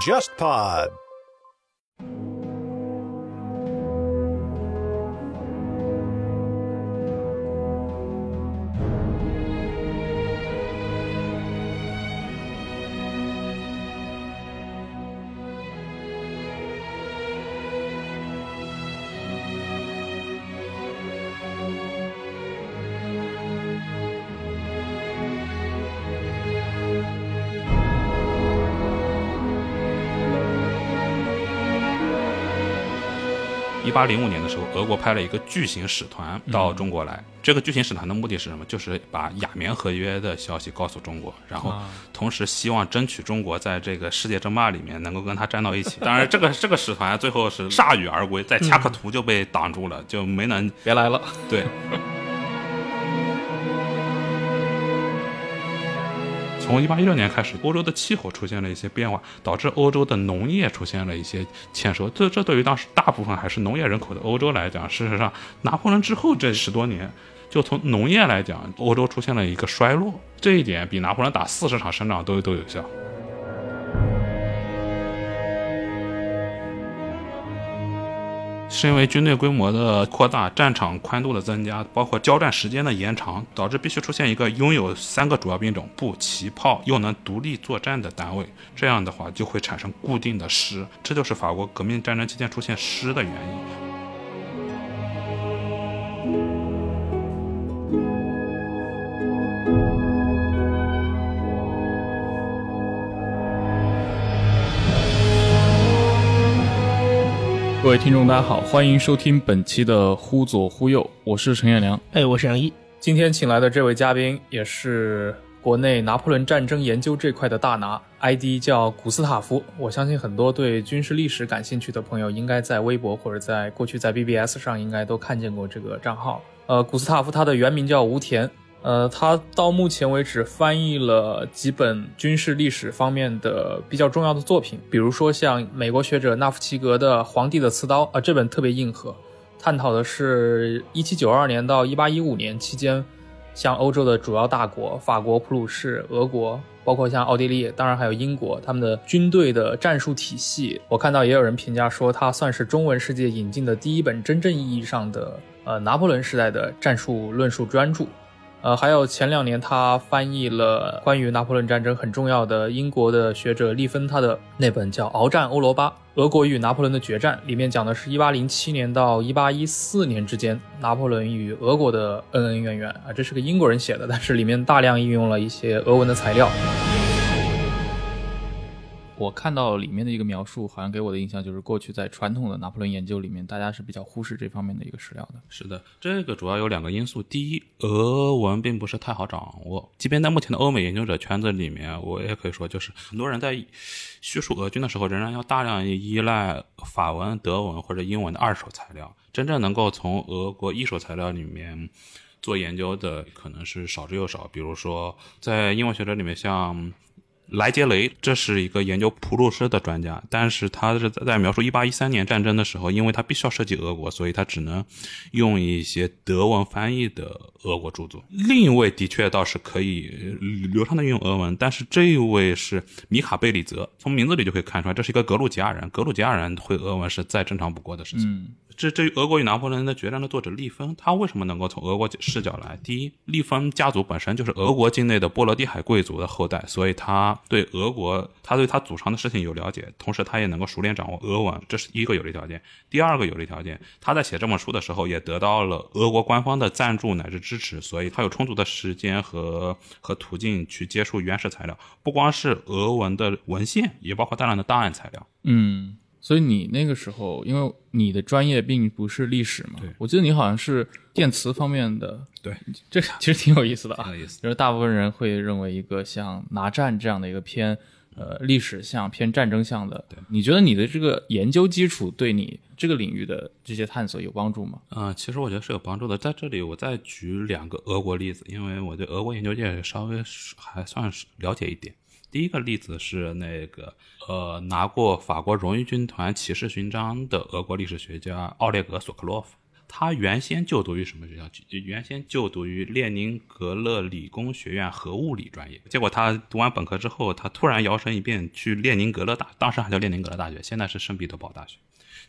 JustPod。一八零五年的时候，俄国派了一个巨型使团到中国来。这个巨型使团的目的是什么？就是把亚棉合约的消息告诉中国，然后同时希望争取中国在这个世界争霸里面能够跟他站到一起。当然，这个这个使团最后是铩羽而归，在恰克图就被挡住了，就没能别来了。对。从一八一六年开始，欧洲的气候出现了一些变化，导致欧洲的农业出现了一些欠收。这这对于当时大部分还是农业人口的欧洲来讲，事实上，拿破仑之后这十多年，就从农业来讲，欧洲出现了一个衰落。这一点比拿破仑打四十场胜仗都都有效。是因为军队规模的扩大、战场宽度的增加，包括交战时间的延长，导致必须出现一个拥有三个主要兵种——步、骑、炮，又能独立作战的单位。这样的话，就会产生固定的师，这就是法国革命战争期间出现师的原因。各位听众，大家好，欢迎收听本期的《忽左忽右》，我是陈彦良，哎，我是杨一。今天请来的这位嘉宾也是国内拿破仑战争研究这块的大拿，ID 叫古斯塔夫。我相信很多对军事历史感兴趣的朋友，应该在微博或者在过去在 BBS 上应该都看见过这个账号。呃，古斯塔夫他的原名叫吴田。呃，他到目前为止翻译了几本军事历史方面的比较重要的作品，比如说像美国学者纳夫齐格的《皇帝的刺刀》啊，这本特别硬核，探讨的是1792年到1815年期间，像欧洲的主要大国法国、普鲁士、俄国，包括像奥地利，当然还有英国，他们的军队的战术体系。我看到也有人评价说，它算是中文世界引进的第一本真正意义上的呃拿破仑时代的战术论述专著。呃，还有前两年他翻译了关于拿破仑战争很重要的英国的学者利芬他的那本叫《鏖战欧罗巴：俄国与拿破仑的决战》，里面讲的是一八零七年到一八一四年之间拿破仑与俄国的恩恩怨怨啊，这是个英国人写的，但是里面大量应用了一些俄文的材料。我看到里面的一个描述，好像给我的印象就是，过去在传统的拿破仑研究里面，大家是比较忽视这方面的一个史料的。是的，这个主要有两个因素：第一，俄文并不是太好掌握，即便在目前的欧美研究者圈子里面，我也可以说，就是很多人在叙述俄军的时候，仍然要大量依赖法文、德文或者英文的二手材料，真正能够从俄国一手材料里面做研究的，可能是少之又少。比如说，在英文学者里面，像。莱杰雷，这是一个研究普鲁士的专家，但是他是在描述一八一三年战争的时候，因为他必须要涉及俄国，所以他只能用一些德文翻译的俄国著作。另一位的确倒是可以流畅的运用俄文，但是这一位是米卡贝里泽，从名字里就可以看出来，这是一个格鲁吉亚人，格鲁吉亚人会俄文是再正常不过的事情。这这俄国与拿破仑的决战的作者利芬，他为什么能够从俄国视角来？第一，利芬家族本身就是俄国境内的波罗的海贵族的后代，所以他对俄国，他对他祖上的事情有了解，同时他也能够熟练掌握俄文，这是一个有利条件。第二个有利条件，他在写这本书的时候也得到了俄国官方的赞助乃至支持，所以他有充足的时间和和途径去接触原始材料，不光是俄文的文献，也包括大量的档案材料。嗯。所以你那个时候，因为你的专业并不是历史嘛，我记得你好像是电磁方面的，对，这其实挺有意思的啊，有意思。就是大部分人会认为一个像拿战这样的一个偏呃历史向、偏战争向的，对，你觉得你的这个研究基础对你这个领域的这些探索有帮助吗？啊，其实我觉得是有帮助的。在这里，我再举两个俄国例子，因为我对俄国研究界稍微还算是了解一点。第一个例子是那个呃拿过法国荣誉军团骑士勋章的俄国历史学家奥列格·索克洛夫，他原先就读于什么学校？原先就读于列宁格勒理工学院核物理专业。结果他读完本科之后，他突然摇身一变去列宁格勒大，当时还叫列宁格勒大学，现在是圣彼得堡大学。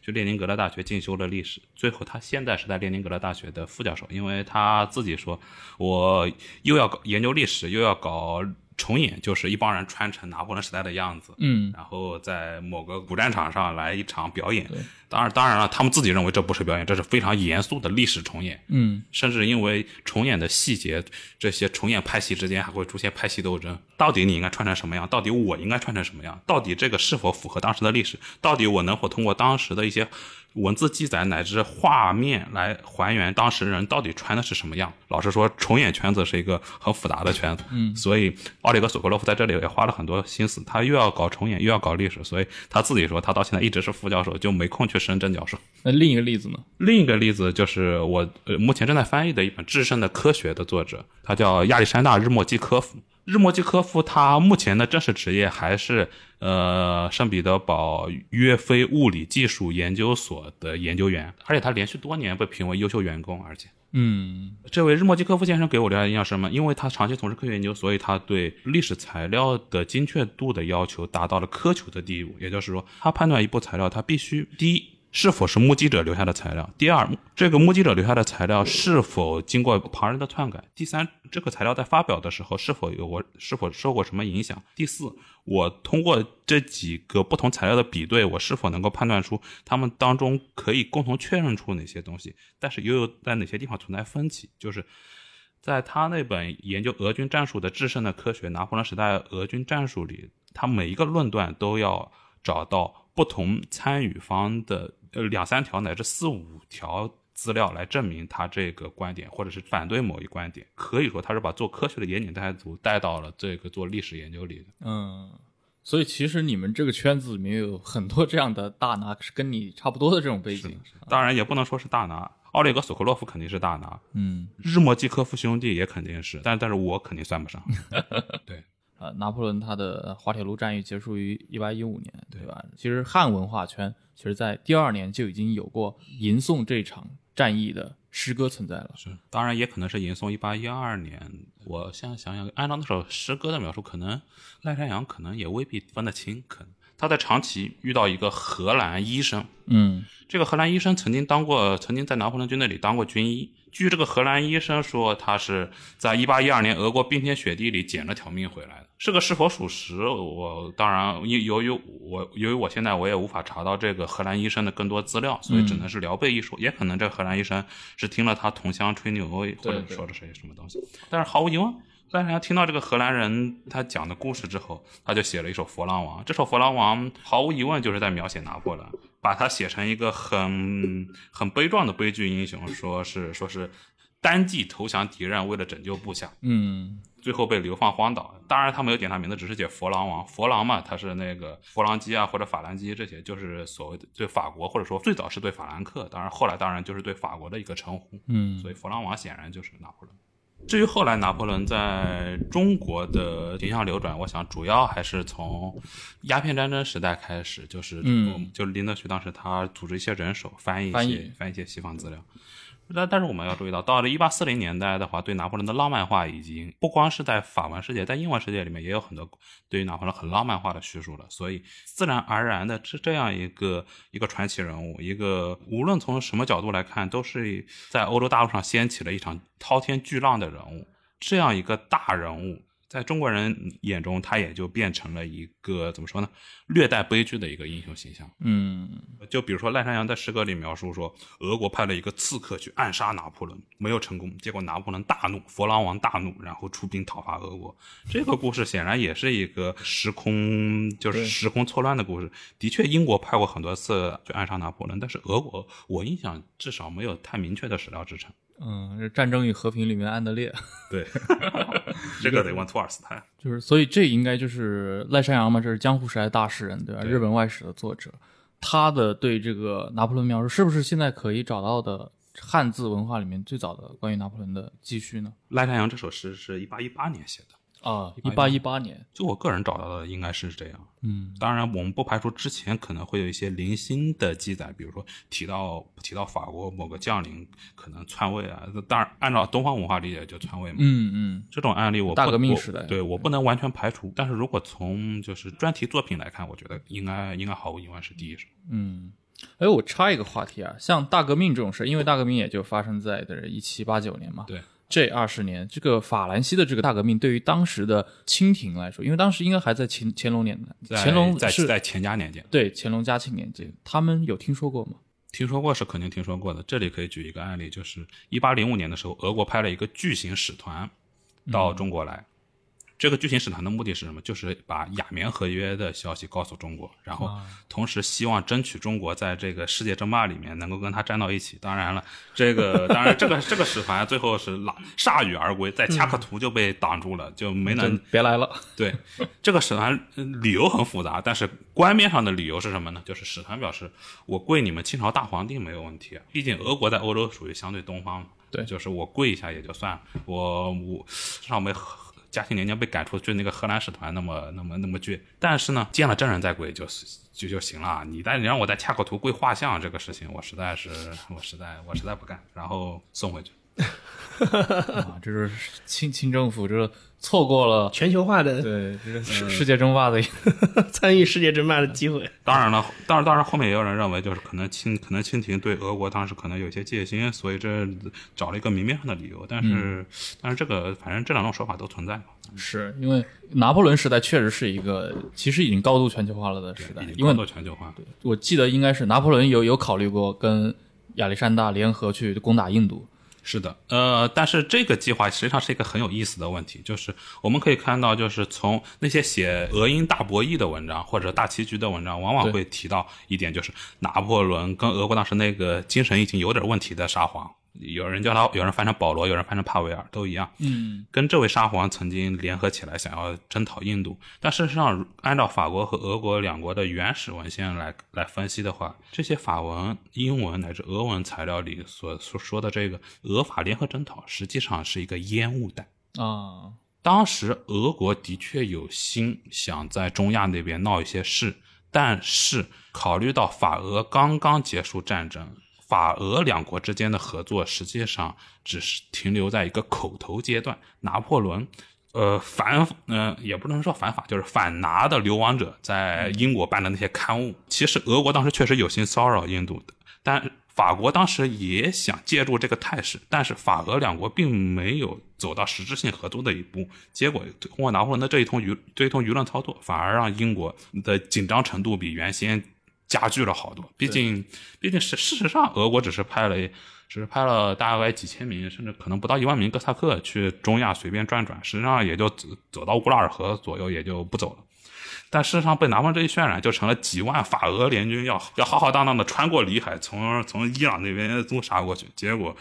去列宁格勒大学进修了历史，最后他现在是在列宁格勒大学的副教授，因为他自己说，我又要搞研究历史，又要搞。重演就是一帮人穿成拿破仑时代的样子，嗯，然后在某个古战场上来一场表演。当然，当然了，他们自己认为这不是表演，这是非常严肃的历史重演。嗯，甚至因为重演的细节，这些重演派系之间还会出现派系斗争。到底你应该穿成什么样？到底我应该穿成什么样？到底这个是否符合当时的历史？到底我能否通过当时的一些文字记载乃至画面来还原当时人到底穿的是什么样？老实说，重演圈子是一个很复杂的圈子。嗯，所以奥里格·索科洛夫在这里也花了很多心思，他又要搞重演，又要搞历史，所以他自己说，他到现在一直是副教授，就没空去升正教授。那另一个例子呢？另一个例子就是我呃目前正在翻译的一本《制胜的科学》的作者，他叫亚历山大·日莫基科夫。日莫基科夫他目前的正式职业还是呃圣彼得堡约菲物理技术研究所的研究员，而且他连续多年被评为优秀员工，而且。嗯，这位日莫基科夫先生给我留下的印象是什么？因为他长期从事科学研究，所以他对历史材料的精确度的要求达到了苛求的地步。也就是说，他判断一部材料，他必须第一是否是目击者留下的材料；第二，这个目击者留下的材料是否经过旁人的篡改；第三，这个材料在发表的时候是否有我是否受过什么影响；第四，我通过这几个不同材料的比对，我是否能够判断出他们当中可以共同确认出哪些东西，但是又有在哪些地方存在分歧？就是在他那本研究俄军战术的制胜的科学——拿破仑时代俄军战术里，他每一个论断都要找到不同参与方的呃两三条乃至四五条资料来证明他这个观点，或者是反对某一观点。可以说，他是把做科学的严谨态度带到了这个做历史研究里的。嗯，所以其实你们这个圈子里面有很多这样的大拿，是跟你差不多的这种背景。当然，也不能说是大拿。奥列格·索科洛夫肯定是大拿，嗯，日莫季科夫兄弟也肯定是，但但是我肯定算不上。对，呃，拿破仑他的滑铁卢战役结束于一八一五年，对吧？其实汉文化圈其实在第二年就已经有过吟诵这场战役的诗歌存在了。是，当然也可能是吟诵一八一二年。我现在想想，按照那首诗歌的描述，可能赖山羊可能也未必分得清。可能他在长崎遇到一个荷兰医生，嗯这个荷兰医生曾经当过，曾经在拿破仑军队里当过军医。据这个荷兰医生说，他是在一八一二年俄国冰天雪地里捡了条命回来的。这个是否属实，我当然由由于我由于我现在我也无法查到这个荷兰医生的更多资料，所以只能是聊备一说。也可能这荷兰医生是听了他同乡吹牛，或者说的是些什么东西。但是毫无疑问。但是他听到这个荷兰人他讲的故事之后，他就写了一首《佛朗王》。这首《佛朗王》毫无疑问就是在描写拿破仑，把他写成一个很 很悲壮的悲剧英雄，说是说是单骑投降敌人，为了拯救部下，嗯最后被流放荒岛。当然他没有点他名字，只是写佛朗王。佛朗嘛，他是那个佛朗基啊或者法兰基这些，就是所谓的对法国或者说最早是对法兰克，当然后来当然就是对法国的一个称呼。嗯所以佛朗王显然就是拿破仑。至于后来拿破仑在中国的形象流转，我想主要还是从鸦片战争时代开始，就是嗯，就是林则徐当时他组织一些人手翻译一些翻译一些西方资料。但但是我们要注意到，到了一八四零年代的话，对拿破仑的浪漫化已经不光是在法文世界，在英文世界里面也有很多对于拿破仑很浪漫化的叙述了。所以自然而然的，这这样一个一个传奇人物，一个无论从什么角度来看，都是在欧洲大陆上掀起了一场滔天巨浪的人物。这样一个大人物，在中国人眼中，他也就变成了一个怎么说呢，略带悲剧的一个英雄形象。嗯就比如说赖山羊在诗歌里描述说，俄国派了一个刺客去暗杀拿破仑，没有成功，结果拿破仑大怒，佛朗王大怒，然后出兵讨伐俄国。这个故事显然也是一个时空就是时空错乱的故事。的确，英国派过很多次去暗杀拿破仑，但是俄国，我印象至少没有太明确的史料支撑。嗯，这《战争与和平》里面安德烈，对，这个得问托尔斯泰。就是所以这应该就是赖山羊嘛，这是江户时代大诗人对吧？对日本外史的作者，他的对这个拿破仑描述，是不是现在可以找到的汉字文化里面最早的关于拿破仑的记叙呢？赖山羊这首诗是一八一八年写的。啊，一八一八年，就我个人找到的应该是这样。嗯，当然，我们不排除之前可能会有一些零星的记载，比如说提到提到法国某个将领可能篡位啊。当然，按照东方文化理解就篡位嘛。嗯嗯，这种案例我不大革命时代对我不能完全排除。但是如果从就是专题作品来看，我觉得应该应该毫无疑问是第一手。嗯，哎，我插一个话题啊，像大革命这种事，因为大革命也就发生在的一七八九年嘛，对，这二十年，这个法兰西的这个大革命，对于当时的清廷来说，因为当时应该还在乾乾隆年代，在乾隆是在在乾嘉年间，对乾隆嘉庆年间，他们有听说过吗？听说过是肯定听说过的。这里可以举一个案例，就是一八零五年的时候，俄国派了一个巨型使团到中国来。这个剧情使团的目的是什么？就是把亚棉合约的消息告诉中国，然后同时希望争取中国在这个世界争霸里面能够跟他站到一起。当然了，这个当然这个这个使团最后是铩铩羽而归，在恰克图就被挡住了，就没能就别来了。对，这个使团呃理由很复杂，但是官面上的理由是什么呢？就是使团表示我跪你们清朝大皇帝没有问题啊，毕竟俄国在欧洲属于相对东方嘛，对就是我跪一下也就算了，我我至少没嘉庆年间被赶出去那个荷兰使团那么那么那么倔，但是呢，见了真人再跪就就就行了。你但你让我再恰个图跪画像这个事情，我实在是我实在我实在不干，然后送回去。啊，这是清清政府这错过了全球化的对这个世世界争霸的一 参与世界争霸的机会。当然了，当然当然后面也有人认为，就是可能清可能清廷对俄国当时可能有一些戒心，所以这找了一个明面上的理由。但是、但是这个反正这两种说法都存在嘛，是因为拿破仑时代确实是一个其实已经高度全球化了的时代已，经因为高度全球化。我记得应该是拿破仑有有考虑过跟亚历山大联合去攻打印度。是的，呃，但是这个计划实际上是一个很有意思的问题，就是我们可以看到，就是从那些写俄英大博弈的文章或者大棋局的文章，往往会提到一点，就是拿破仑跟俄国当时那个精神已经有点问题的沙皇，有人叫他，有人翻成保罗，有人翻成帕维尔，都一样。嗯，跟这位沙皇曾经联合起来想要征讨印度，但事实上，按照法国和俄国两国的原始文献来来分析的话，这些法文、英文乃至俄文材料里所所说的这个俄法联合征讨，实际上是一个烟雾弹。啊，当时俄国的确有心想在中亚那边闹一些事，但是考虑到法俄刚刚结束战争，法俄两国之间的合作实际上只是停留在一个口头阶段。拿破仑，呃，反，嗯、也不能说反法，就是反拿的流亡者在英国办的那些刊物，其实俄国当时确实有心骚扰印度的，但法国当时也想借助这个态势，但是法俄两国并没有走到实质性合作的一步。结果通过拿破仑的这一通舆这一通舆论操作，反而让英国的紧张程度比原先加剧了好多。毕竟，毕竟是事实上，俄国只是派了。只是派了大概几千名，甚至可能不到一万名哥萨克去中亚随便转转，实际上也就走走到乌拉尔河左右，也就不走了。但事实上被拿破仑这一渲染，就成了几万法俄联军要要浩浩荡荡的穿过里海，从从伊朗那边都杀过去，结果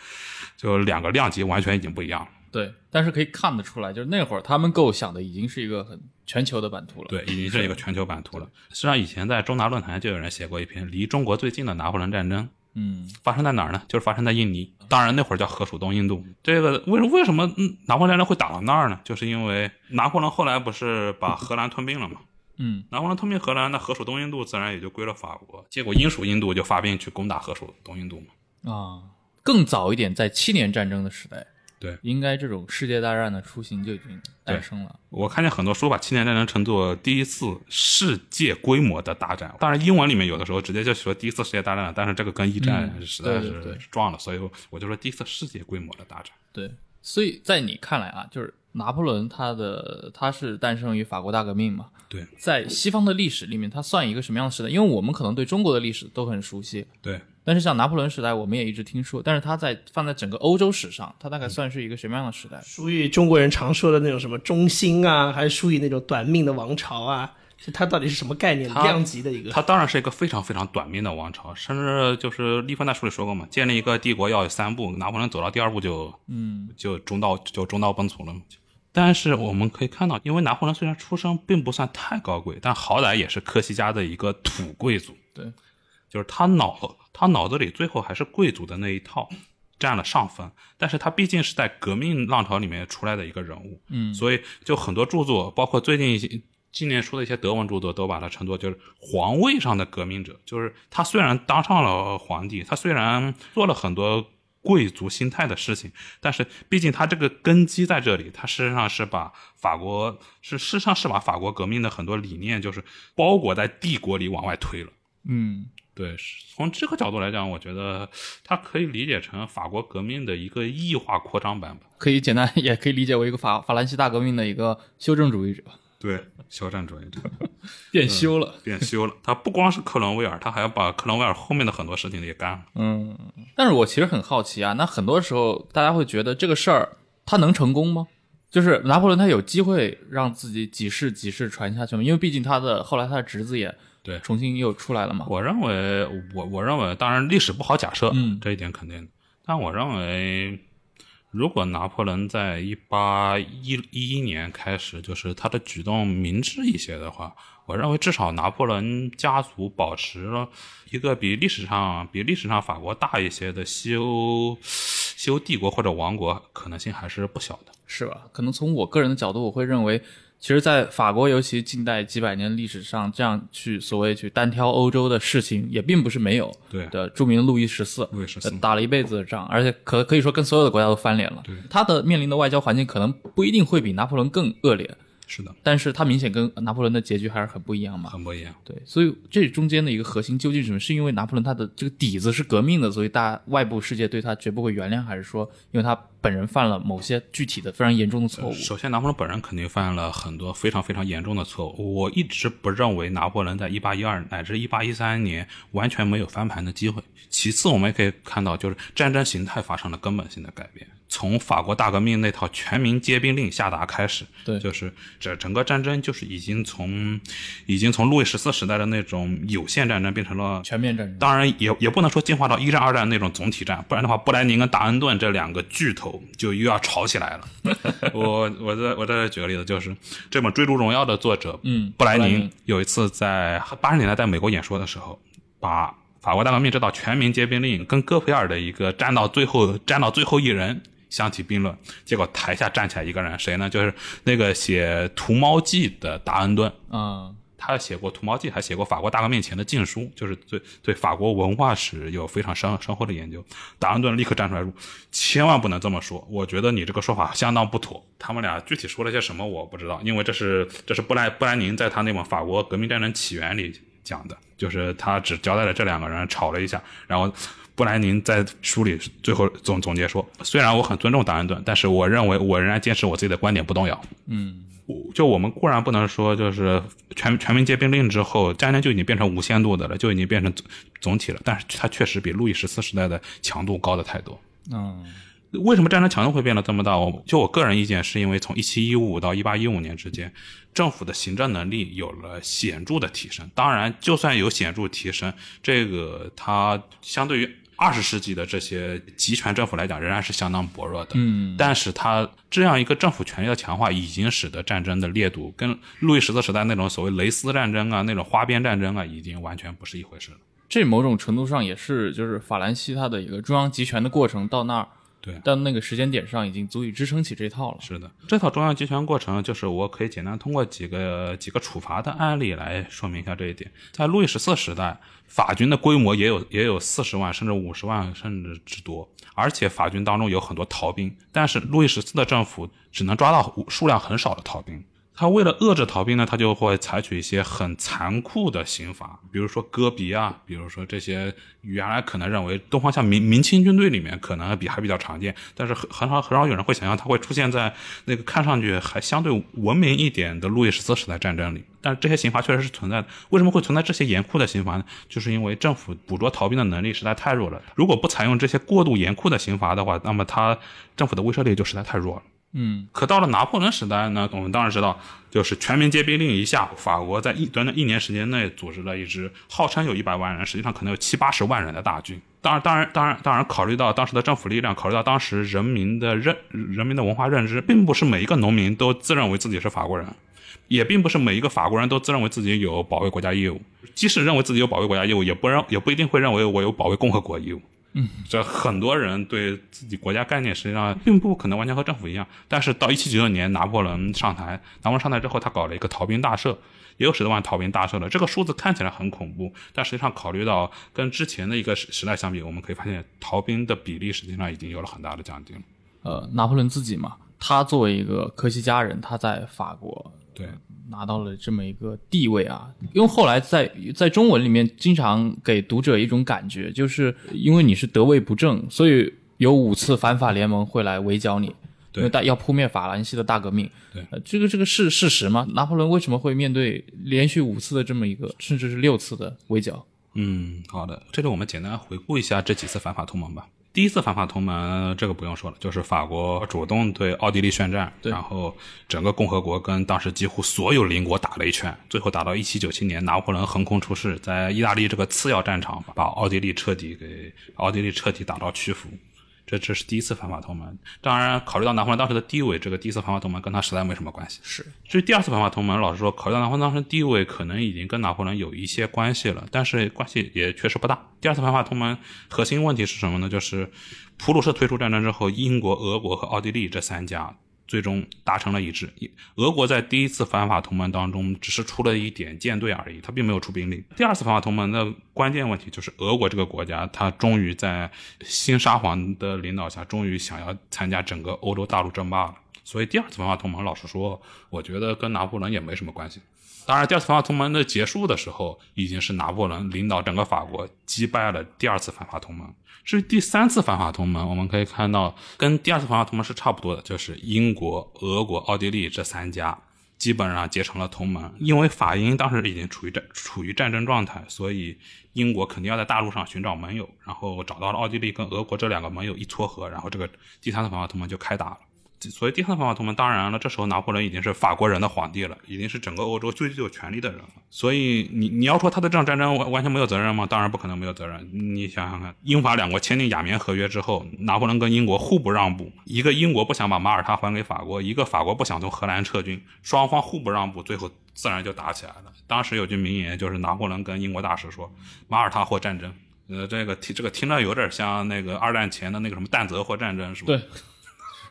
就两个量级完全已经不一样了。对，但是可以看得出来，就是那会儿他们构想的已经是一个很全球的版图了。对，已经是一个全球版图了。实际上，以前在中达论坛就有人写过一篇《离中国最近的拿破仑战争》，嗯，发生在哪儿呢？就是发生在印尼，当然那会儿叫河属东印度。这个为为什么嗯拿破仑战争会打到那儿呢？就是因为拿破仑后来不是把荷兰吞并了吗？嗯，拿破仑吞并荷兰，那河属东印度自然也就归了法国。结果英属印度就发兵去攻打河属东印度嘛。啊，更早一点，在七年战争的时代，对，应该这种世界大战的雏形就已经诞生了。我看见很多书把七年战争称作第一次世界规模的大战，当然英文里面有的时候直接就说第一次世界大战，但是这个跟一战嗯实在对对对是撞了，所以我就说第一次世界规模的大战。对，所以在你看来啊，就是拿破仑他的他是诞生于法国大革命嘛？对在西方的历史里面，他算一个什么样的时代？因为我们可能对中国的历史都很熟悉，对，但是像拿破仑时代，我们也一直听说，但是它在放在整个欧洲史上，它大概算是一个什么样的时代？属于中国人常说的那种什么中兴啊，还是属于那种短命的王朝啊？是它到底是什么概念？它量级的一个？它当然是一个非常非常短命的王朝，甚至就是利芬在书里说过嘛，建立一个帝国要有三步，拿破仑走到第二步就嗯，就中道就中道崩殂了嘛。但是我们可以看到，因为拿破仑虽然出生并不算太高贵，但好歹也是科西嘉的一个土贵族，对，就是他脑他脑子里最后还是贵族的那一套。占了上风。但是他毕竟是在革命浪潮里面出来的一个人物，嗯所以就很多著作，包括最近一些今年出的一些德文著作，都把他称作就是皇位上的革命者。就是他虽然当上了皇帝，他虽然做了很多贵族心态的事情，但是毕竟他这个根基在这里，他事实上是把法国是事实上是把法国革命的很多理念就是包裹在帝国里往外推了。嗯对，从这个角度来讲，我觉得它可以理解成法国革命的一个异化扩张版本。可以简单也可以理解为一个法法兰西大革命的一个修正主义者，对，肖战主义者 变修了。变修了。他不光是克伦威尔，他还要把克伦威尔后面的很多事情也干了。嗯，但是我其实很好奇啊，那很多时候大家会觉得这个事儿他能成功吗？就是拿破仑他有机会让自己几世几世传下去吗？因为毕竟他的后来他的侄子也对重新又出来了嘛。我认为，我我认为，当然历史不好假设，嗯这一点肯定的。但我认为，如果拿破仑在一八一一一年开始，就是他的举动明智一些的话，我认为至少拿破仑家族保持了一个比历史上比历史上法国大一些的西欧西欧帝国或者王国可能性还是不小的。是吧？可能从我个人的角度，我会认为，其实，在法国，尤其近代几百年历史上，这样去所谓去单挑欧洲的事情，也并不是没有。对的，著名的路易十四，路易十四呃打了一辈子的仗，而且可可以说跟所有的国家都翻脸了。对他的面临的外交环境可能不一定会比拿破仑更恶劣，是的，但是他明显跟拿破仑的结局还是很不一样嘛。很不一样。对，所以这中间的一个核心究竟是什么？是因为拿破仑他的这个底子是革命的，所以大外部世界对他绝不会原谅，还是说因为他本人犯了某些具体的非常严重的错误？首先，拿破仑本人肯定犯了很多非常非常严重的错误。我一直不认为拿破仑在一八一二乃至一八一三年完全没有翻盘的机会。其次，我们也可以看到，就是战争形态发生了根本性的改变。从法国大革命那套全民皆兵令下达开始，对就是这整个战争就是已经从已经从路易十四时代的那种有限战争变成了全面战争。当然也也不能说进化到一战、二战那种总体战，不然的话，布莱宁跟达恩顿这两个巨头就又要吵起来了。我我再我再举个例子，就是这本《追逐荣耀》的作者，嗯布莱宁有一次在八十年代在美国演说的时候，把法国大革命这道全民皆兵令跟戈培尔的一个战到最后战到最后一人相提并论，结果台下站起来一个人，谁呢？就是那个写《屠猫记》的达恩顿。嗯，他写过《屠猫记》，还写过法国大革命前的禁书，就是对对法国文化史有非常深深厚的研究。达恩顿立刻站出来说：“千万不能这么说，我觉得你这个说法相当不妥。”他们俩具体说了些什么我不知道，因为这是这是布莱布莱宁在他那本《法国革命战争起源》里讲的，就是他只交代了这两个人吵了一下，然后。布莱宁在书里最后总总结说：“虽然我很尊重达恩顿，但是我认为我仍然坚持我自己的观点不动摇。”嗯就我们固然不能说，就是全全民皆兵令之后，战争就已经变成无限度的了，就已经变成总总体了。但是它确实比路易十四时代的强度高的太多。嗯，为什么战争强度会变得这么大？我就我个人意见，是因为从一七一五到一八一五年之间，政府的行政能力有了显著的提升。当然，就算有显著提升，这个它相对于二十世纪的这些集权政府来讲，仍然是相当薄弱的。嗯，但是它这样一个政府权力的强化，已经使得战争的烈度跟路易十四时代那种所谓蕾丝战争啊、那种花边战争啊，已经完全不是一回事了。这某种程度上也是就是法兰西它的一个中央集权的过程到那儿，对但那个时间点上已经足以支撑起这套了。是的，这套中央集权过程，就是我可以简单通过几个几个处罚的案例来说明一下这一点。在路易十四时代，法军的规模也有也有四十万甚至五十万甚至之多，而且法军当中有很多逃兵，但是路易十四的政府只能抓到数量很少的逃兵。他为了遏制逃兵呢，他就会采取一些很残酷的刑罚，比如说割鼻啊，比如说这些原来可能认为东方像明明清军队里面可能比还比较常见，但是很很少很少有人会想象它会出现在那个看上去还相对文明一点的路易十四时代战争里。但这些刑罚确实是存在的。为什么会存在这些严酷的刑罚呢？就是因为政府捕捉逃兵的能力实在太弱了。如果不采用这些过度严酷的刑罚的话，那么他政府的威慑力就实在太弱了。嗯，可到了拿破仑时代呢，我们当然知道，就是全民皆兵令一下，法国在一短短一年时间内组织了一支号称有一百万人，实际上可能有七八十万人的大军。当然，当然，当然，当然，考虑到当时的政府力量，考虑到当时人民的认人民的文化认知，并不是每一个农民都自认为自己是法国人，也并不是每一个法国人都自认为自己有保卫国家义务。即使认为自己有保卫国家义务，也不认也不一定会认为我有保卫共和国义务。嗯，这很多人对自己国家概念实际上并不可能完全和政府一样。但是到一七九九年拿破仑上台，拿破仑上台之后，他搞了一个逃兵大赦，也有十多万逃兵大赦了。这个数字看起来很恐怖，但实际上考虑到跟之前的一个时时代相比，我们可以发现逃兵的比例实际上已经有了很大的降低了。呃，拿破仑自己嘛，他作为一个科西嘉人，他在法国对，拿到了这么一个地位啊。因为后来在在中文里面经常给读者一种感觉，就是因为你是得位不正，所以有五次反法联盟会来围剿你，对因为大要扑灭法兰西的大革命。对呃，这个这个是事实吗？拿破仑为什么会面对连续五次的这么一个，甚至是六次的围剿？嗯，好的，这里我们简单回顾一下这几次反法同盟吧。第一次反法同盟，这个不用说了，就是法国主动对奥地利宣战，然后整个共和国跟当时几乎所有邻国打了一圈，最后打到一七九七年，拿破仑横空出世，在意大利这个次要战场把奥地利彻底给奥地利彻底打到屈服。这这是第一次反法同盟。当然，考虑到拿破仑当时的地位，这个第一次反法同盟跟他实在没什么关系。是至于第二次反法同盟，老实说，考虑到拿破仑当时地位，可能已经跟拿破仑有一些关系了，但是关系也确实不大。第二次反法同盟核心问题是什么呢？就是普鲁士退出战争之后，英国、俄国和奥地利这三家最终达成了一致。俄国在第一次反法同盟当中只是出了一点舰队而已，他并没有出兵力。第二次反法同盟的关键问题就是俄国这个国家，他终于在新沙皇的领导下，终于想要参加整个欧洲大陆争霸了。所以第二次反法同盟，老实说，我觉得跟拿破仑也没什么关系。当然，第二次反法同盟的结束的时候，已经是拿破仑领导整个法国击败了第二次反法同盟。至于第三次反法同盟，我们可以看到跟第二次反法同盟是差不多的，就是英国、俄国、奥地利这三家基本上结成了同盟。因为法英当时已经处于战处于战争状态，所以英国肯定要在大陆上寻找盟友，然后找到了奥地利跟俄国这两个盟友一撮合，然后这个第三次反法同盟就开打了。所以第三次反法同盟，当然了，这时候拿破仑已经是法国人的皇帝了，已经是整个欧洲最具有权力的人了。所以你你要说他对这场战争完完全没有责任吗？当然不可能没有责任。你想想看，英法两国签订亚棉合约之后，拿破仑跟英国互不让步，一个英国不想把马耳他还给法国，一个法国不想从荷兰撤军，双方互不让步，最后自然就打起来了。当时有句名言，就是拿破仑跟英国大使说：“马耳他或战争。”呃，这个听这个听着有点像那个二战前的那个什么弹泽或战争，是吧？对，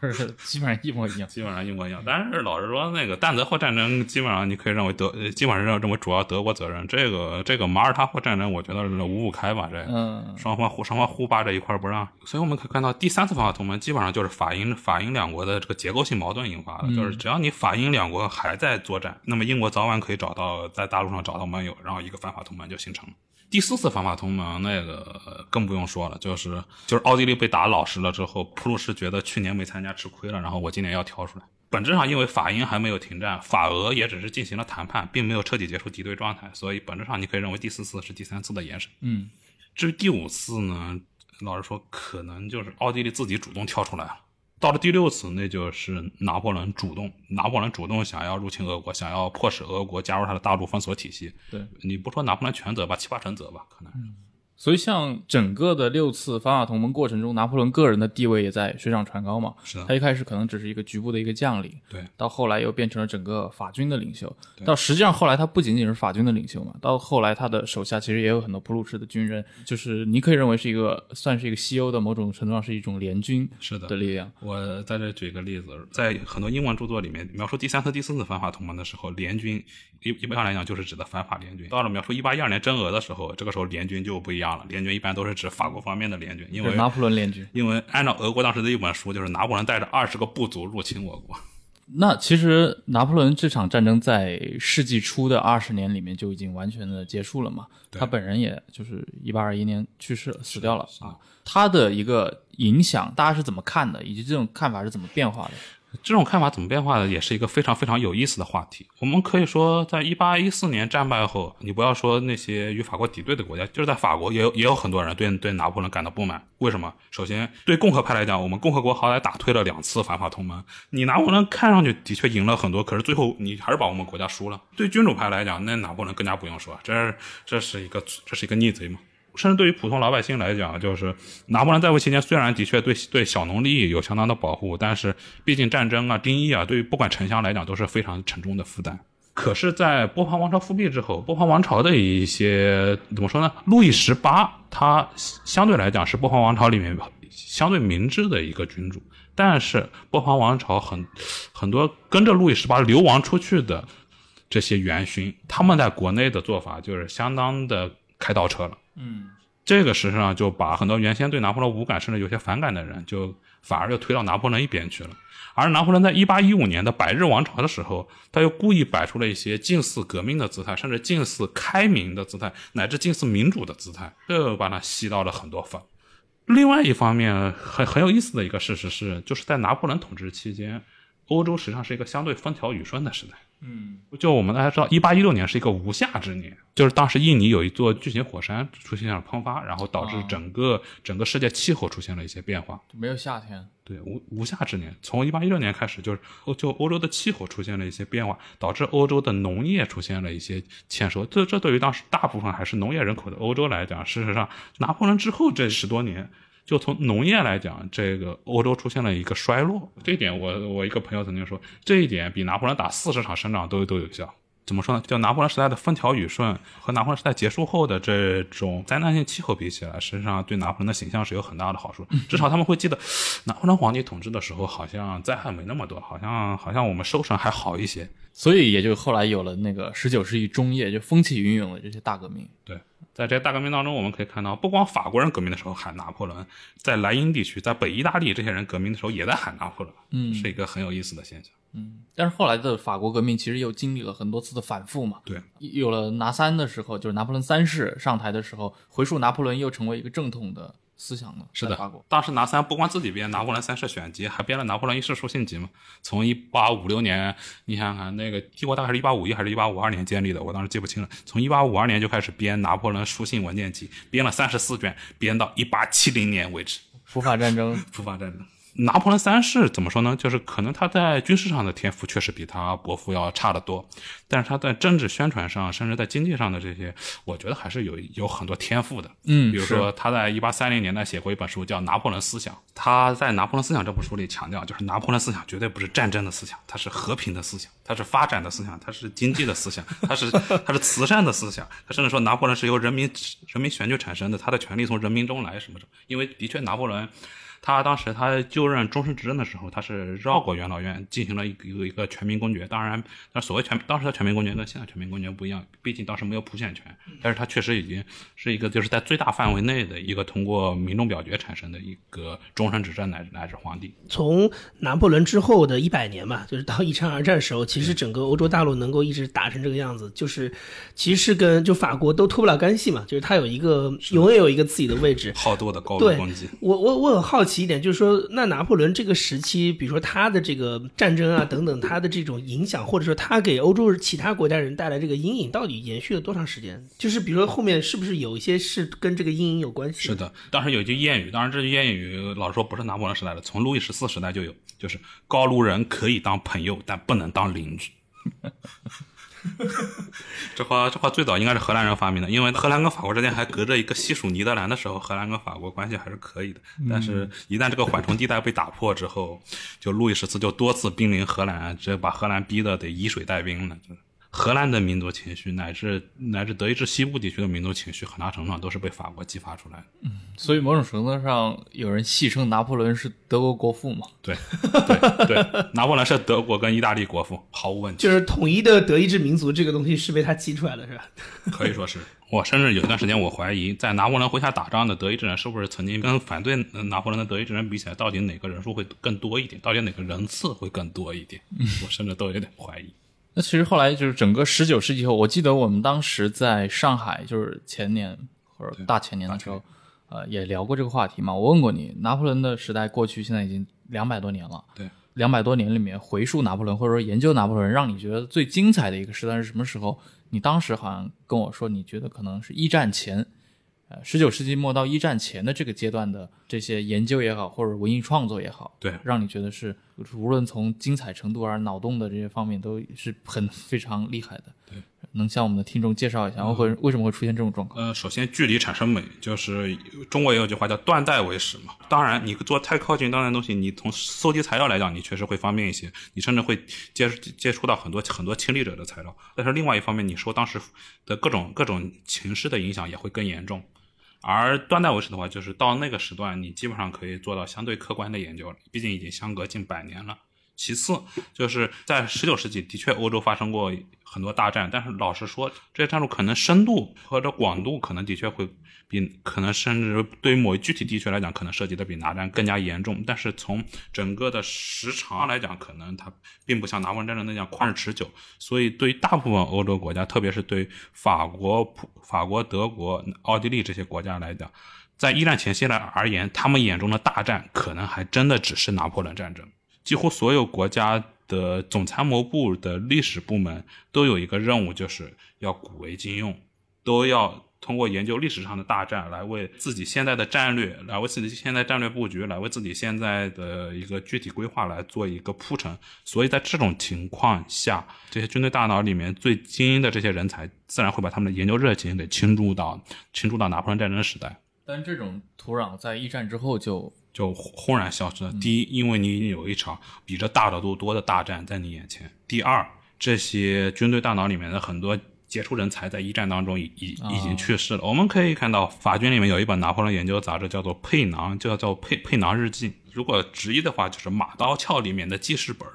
是基本上一模一样。基本上一模一样。但是老实说，那个但泽霍战争基本上你可以认为德，呃基本上认为主要德国责任。这个这个马耳他霍战争，我觉得是五五开吧，这双方互双方互霸这一块不让。所以我们可以看到，第三次反法同盟基本上就是法英法英两国的这个结构性矛盾引发的，就是只要你法英两国还在作战，那么英国早晚可以找到在大陆上找到盟友，然后一个反法同盟就形成了。第四次反法同盟那个呃更不用说了，就是就是奥地利被打老实了之后，普鲁士觉得去年没参加吃亏了，然后我今年要跳出来。本质上，因为法英还没有停战，法俄也只是进行了谈判，并没有彻底结束敌对状态，所以本质上你可以认为第四次是第三次的延伸。嗯，至于第五次呢，老实说，可能就是奥地利自己主动跳出来了。到了第六次，那就是拿破仑主动，拿破仑主动想要入侵俄国，想要迫使俄国加入他的大陆封锁体系。对，你不说拿破仑全责吧，七八成责吧，可能。所以像整个的六次反法同盟过程中，拿破仑个人的地位也在水涨船高嘛。是的他一开始可能只是一个局部的一个将领，对，到后来又变成了整个法军的领袖。到实际上后来他不仅仅是法军的领袖嘛，到后来他的手下其实也有很多普鲁士的军人，就是你可以认为是一个算是一个西欧的某种程度上是一种联军是的的力量。我在这举一个例子，在很多英文著作里面描述第三次、第四次反法同盟的时候，联军一一般上来讲就是指的反法联军。到了描述一八一二年征俄的时候，这个时候联军就不一样了，联军一般都是指法国方面的联军，因为拿破仑联军。因为按照俄国当时的一本书，就是拿破仑带着二十个部族入侵我国。那其实拿破仑这场战争在世纪初的二十年里面就已经完全的结束了嘛，他本人也就是一八二一年去世了，死掉了啊。他的一个影响，大家是怎么看的，以及这种看法是怎么变化的？这种看法怎么变化的，也是一个非常非常有意思的话题。我们可以说，在一八一四年战败后，你不要说那些与法国敌对的国家，就是在法国也有也有很多人对对拿破仑感到不满。为什么？首先，对共和派来讲，我们共和国好歹打退了两次反法同盟，你拿破仑看上去的确赢了很多，可是最后你还是把我们国家输了。对君主派来讲，那拿破仑更加不用说，这这是一个这是一个逆贼嘛。甚至对于普通老百姓来讲，就是拿破仑在位期间，虽然的确对对小农利益有相当的保护，但是毕竟战争啊、丁义啊，对于不管丞相来讲都是非常沉重的负担。可是，在波旁王朝复辟之后，波旁王朝的一些怎么说呢？路易十八他相对来讲是波旁王朝里面相对明智的一个君主，但是波旁王朝很很多跟着路易十八流亡出去的这些元勋，他们在国内的做法就是相当的开倒车了。嗯，这个事实上就把很多原先对拿破仑无感甚至有些反感的人，就反而又推到拿破仑一边去了。而拿破仑在1815年的百日王朝的时候，他又故意摆出了一些近似革命的姿态，甚至近似开明的姿态，乃至近似民主的姿态，这把他吸到了很多粉。另外一方面，很很有意思的一个事实是，就是在拿破仑统治期间，欧洲实际上是一个相对风调雨顺的时代。嗯，就我们大家知道，一八一六年是一个无夏之年，就是当时印尼有一座巨型火山出现了喷发，然后导致整个、整个世界气候出现了一些变化。没有夏天。对，无无夏之年，从一八一六年开始，就是欧就欧洲的气候出现了一些变化，导致欧洲的农业出现了一些欠收。这这对于当时大部分还是农业人口的欧洲来讲，事实上，拿破仑之后这十多年。就从农业来讲，这个欧洲出现了一个衰落，这一点我我一个朋友曾经说，这一点比拿破仑打四十场胜仗都都有效。怎么说呢？就拿破仑时代的风调雨顺和拿破仑时代结束后的这种灾难性气候比起来，实际上对拿破仑的形象是有很大的好处。至少他们会记得，拿破仑皇帝统治的时候，好像灾害没那么多，好像好像我们收成还好一些。所以也就后来有了那个十九世纪中叶就风起云涌的这些大革命。对。在这些大革命当中，我们可以看到，不光法国人革命的时候喊拿破仑，在莱茵地区，在北意大利，这些人革命的时候也在喊拿破仑，嗯，是一个很有意思的现象。嗯，但是后来的法国革命其实又经历了很多次的反复嘛。对，有了拿三的时候，就是拿破仑三世上台的时候，回溯拿破仑又成为一个正统的。思想了？是的，当时拿三不光自己编拿破仑三世选集，还编了拿破仑一世书信集嘛。从一八五六年，你想想看，那个帝国大概是一八五一还是一八五二年建立的，我当时记不清了。从一八五二年就开始编拿破仑书信文件集，编了三十四卷，编到一八七零年为止。普法战争，普法战争。拿破仑三世怎么说呢？就是可能他在军事上的天赋确实比他伯父要差得多，但是他在政治宣传上，甚至在经济上的这些，我觉得还是有有很多天赋的。嗯，比如说他在一八三零年代写过一本书叫《拿破仑思想》，他在《拿破仑思想》这部书里强调，就是拿破仑思想绝对不是战争的思想，它是和平的思想，它是发展的思想，它是经济的思想，它是 它是慈善的思想。他甚至说拿破仑是由人民人民选举产生的，他的权利从人民中来什么什么。因为的确拿破仑。他当时他就任终身执政的时候，他是绕过元老院进行了一个一个全民公决。当然，那所谓全当时的全民公决跟现在全民公决不一样，毕竟当时没有普选权。但是他确实已经是一个就是在最大范围内的一个通过民众表决产生的一个终身执政乃乃至皇帝。从拿破仑之后的一百年吧，就是到一战二战时候，其实整个欧洲大陆能够一直打成这个样子，就是其实跟就法国都脱不了干系嘛，就是他有一个永远有一个自己的位置，好多的高度攻击。我我我很好奇。起一点就是说，那拿破仑这个时期，比如说他的这个战争啊等等，他的这种影响，或者说他给欧洲其他国家人带来这个阴影，到底延续了多长时间？就是比如说后面是不是有一些是跟这个阴影有关系？是的，当时有一句谚语，当然这句谚语老实说不是拿破仑时代的，从路易十四时代就有，就是高卢人可以当朋友，但不能当邻居。这话这话最早应该是荷兰人发明的，因为荷兰跟法国之间还隔着一个西属尼德兰的时候，荷兰跟法国关系还是可以的。但是，一旦这个缓冲地带被打破之后，就路易十四就多次兵临荷兰，这把荷兰逼得得以水带兵了。荷兰的民族情绪，乃至乃至德意志西部地区的民族情绪，很大程度上都是被法国激发出来的。嗯，所以某种程度上，有人戏称拿破仑是德国国父嘛？对，对，对，拿破仑是德国跟意大利国父，毫无问题。就是统一的德意志民族这个东西是被他激出来的，是吧？可以说是。我甚至有一段时间，我怀疑在拿破仑麾下打仗的德意志人，是不是曾经跟反对拿破仑的德意志人比起来，到底哪个人数会更多一点？到底哪个人次会更多一点？我甚至都有点怀疑。那其实后来就是整个十九世纪后，我记得我们当时在上海，就是前年或者大前年的时候，呃，也聊过这个话题嘛。我问过你，拿破仑的时代过去，现在已经两百多年了。对，两百多年里面回溯拿破仑或者说研究拿破仑，让你觉得最精彩的一个时段是什么时候？你当时好像跟我说，你觉得可能是一战前。呃，十九世纪末到一战前的这个阶段的这些研究也好，或者文艺创作也好，对，让你觉得是无论从精彩程度而脑洞的这些方面都是很非常厉害的。对，能向我们的听众介绍一下，会为什么会出现这种状况？呃，首先距离产生美，就是中国也有句话叫断代为始嘛。当然，你做太靠近当代东西，你从搜集材料来讲，你确实会方便一些，你甚至会接接触到很多很多亲历者的材料。但是另外一方面，你受当时的各种各种情势的影响也会更严重。而断代为史的话，就是到那个时段，你基本上可以做到相对客观的研究了，毕竟已经相隔近百年了。其次，就是在十九世纪，的确欧洲发生过很多大战，但是老实说，这些战术可能深度或者广度可能的确会比可能甚至对于某一具体地区来讲，可能涉及的比拿战更加严重。但是从整个的时长来讲，可能它并不像拿破仑战争那样旷日持久。所以，对于大部分欧洲国家，特别是对法国、法国、德国、奥地利这些国家来讲，在一战前夕来而言，他们眼中的大战可能还真的只是拿破仑战争。几乎所有国家的总参谋部的历史部门都有一个任务，就是要古为今用，都要通过研究历史上的大战来为自己现在的战略，来为自己现在战略布局，来为自己现在的一个具体规划来做一个铺陈。所以在这种情况下，这些军队大脑里面最精英的这些人才，自然会把他们的研究热情给倾注到倾注到拿破仑战争时代。但这种土壤在一战之后就。就轰然消失了。第一，因为你已经有一场比这大得多多的大战在你眼前；第二，这些军队大脑里面的很多杰出人才在一战当中已已已经去世了。我们可以看到，法军里面有一本拿破仑研究杂志，叫做《佩囊》，叫做《佩佩囊日记》。如果直译的话，就是马刀鞘里面的记事本。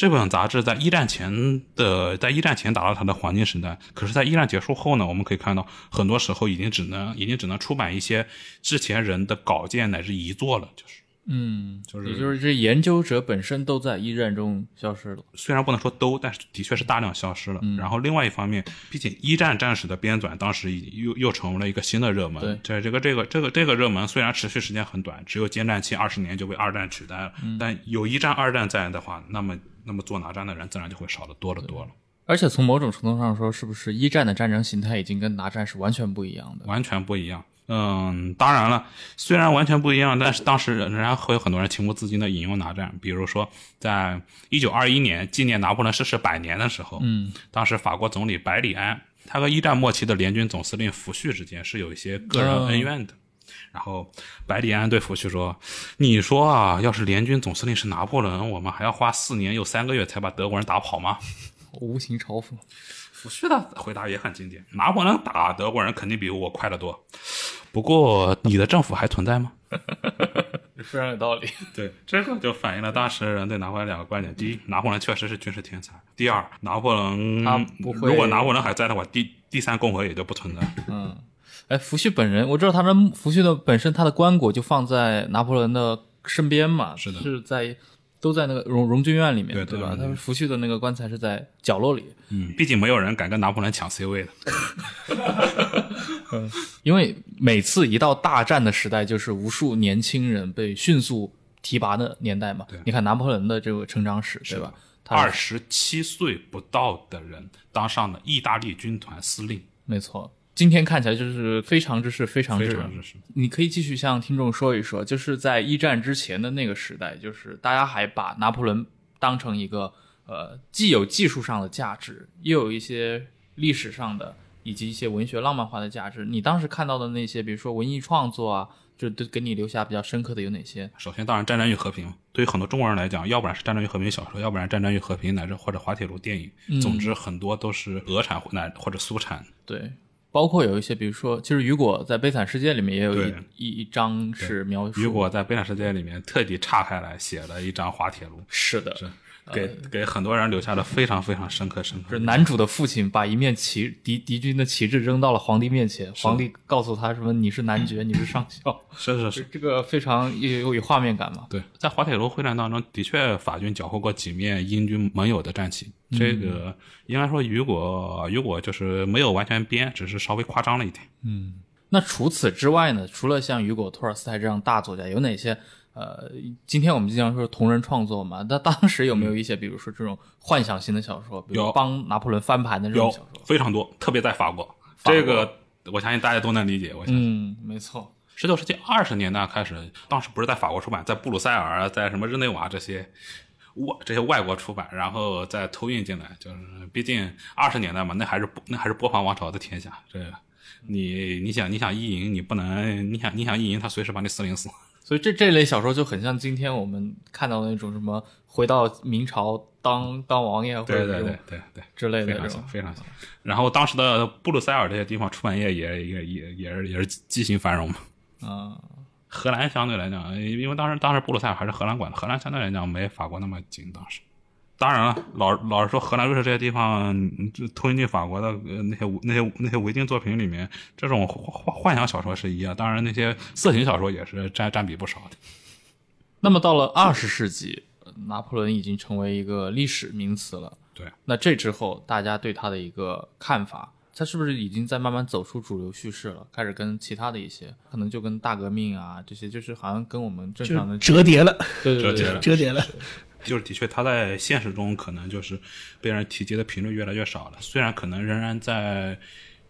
这本杂志在一战前的，在一战前达到它的黄金时代，可是，在一战结束后呢，我们可以看到，很多时候已经只能，已经只能出版一些之前人的稿件乃至遗作了，就是。嗯，就是也就是这研究者本身都在一战中消失了。虽然不能说都，但是的确是大量消失了。然后另外一方面，毕竟一战战史的编纂当时又又成为了一个新的热门。对，这这个这个这个这个热门虽然持续时间很短，只有间战期二十年就被二战取代了。但有一战、二战在的话，那么那么做拿战的人自然就会少得多得多了。而且从某种程度上说，是不是一战的战争形态已经跟拿战是完全不一样的？完全不一样。嗯，当然了，虽然完全不一样，但是当时仍然会有很多人情不自禁的引用拿战。比如说，在一九二一年纪念拿破仑逝世百年的时候，嗯，当时法国总理百里安，他和一战末期的联军总司令福煦之间是有一些个人恩怨的。然后百里安对福煦说：“你说啊，要是联军总司令是拿破仑，我们还要花四年又三个月才把德国人打跑吗？” 无情嘲讽。福煦的回答也很经典：“拿破仑打德国人肯定比我快得多。”不过，你的政府还存在吗？非常有道理。对，这个就反映了当时人对拿破仑两个观点：第一，拿破仑确实是军事天才；第二，拿破仑他不会如果拿破仑还在的话，第第三共和也就不存在。嗯，哎，福煦本人，我知道他的福煦的本身，他的棺椁就放在拿破仑的身边嘛，是的，是在都在那个荣荣军院里面，对对吧？他福煦的那个棺材是在角落里。嗯，毕竟没有人敢跟拿破仑抢 C 位的。嗯，因为每次一到大战的时代，就是无数年轻人被迅速提拔的年代嘛。对，你看拿破仑的这个成长史，对吧？二十七岁不到的人当上了意大利军团司令，没错。今天看起来就是非常之事，非常之。你可以继续向听众说一说，就是在一战之前的那个时代，就是大家还把拿破仑当成一个呃，既有技术上的价值，又有一些历史上的。以及一些文学浪漫化的价值，你当时看到的那些，比如说文艺创作啊，就都给你留下比较深刻的有哪些？首先，当然《战争与和平》对于很多中国人来讲，要不然是《战争与和平》小说，要不然《战争与和平》乃至或者滑铁卢电影，总之很多都是俄产或乃或者苏产。对，包括有一些，比如说，其实雨果在《悲惨世界》里面也有一一一章是描述雨果在《悲惨世界》里面特地岔开来写了一张滑铁卢。是的。是。给给很多人留下了非常非常深刻深刻。是男主的父亲把一面旗敌敌军的旗帜扔到了皇帝面前，皇帝告诉他什么？你是男爵，你是上校。是是 是，这个非常有有画面感嘛？对，在滑铁卢会战当中，的确法军缴获过几面英军盟友的战旗。这个应该说，雨果雨果就是没有完全编，只是稍微夸张了一点。嗯，那除此之外呢？除了像雨果、托尔斯泰这样大作家，有哪些？呃，今天我们经常说同人创作嘛，那当时有没有一些，比如说这种幻想型的小说，比如帮拿破仑翻盘的这种小说？非常多，特别在法国，这个我相信大家都能理解。我相信，嗯，没错。十九世纪二十年代开始，当时不是在法国出版，在布鲁塞尔，在什么日内瓦这些外这些外国出版，然后再偷运进来，就是毕竟二十年代嘛，那还是那还是波旁王朝的天下。这你你想你想意淫，你不能你想你想意淫，他随时把你四零四。所以这这类小说就很像今天我们看到的那种什么回到明朝当当王爷或者对对对对对之类的非常像非常像。然后当时的布鲁塞尔这些地方出版业也也也也是也是畸形繁荣嘛。啊。荷兰相对来讲，因为当时当时布鲁塞尔还是荷兰管的，荷兰相对来讲没法国那么紧。当时，当然了，老老实说，荷兰、瑞士这些地方嗯这偷运进法国的呃那些那些那些维京作品里面，这种幻幻幻想小说是一样，当然那些色情小说也是占占比不少的。那么到了二十世纪，呃拿破仑已经成为一个历史名词了。对，那这之后，大家对他的一个看法，他是不是已经在慢慢走出主流叙事了？开始跟其他的一些，可能就跟大革命啊这些，就是好像跟我们正常的折叠了，对对对对折叠了折叠了。就是的确，他在现实中可能就是被人提及的频率越来越少了。虽然可能仍然在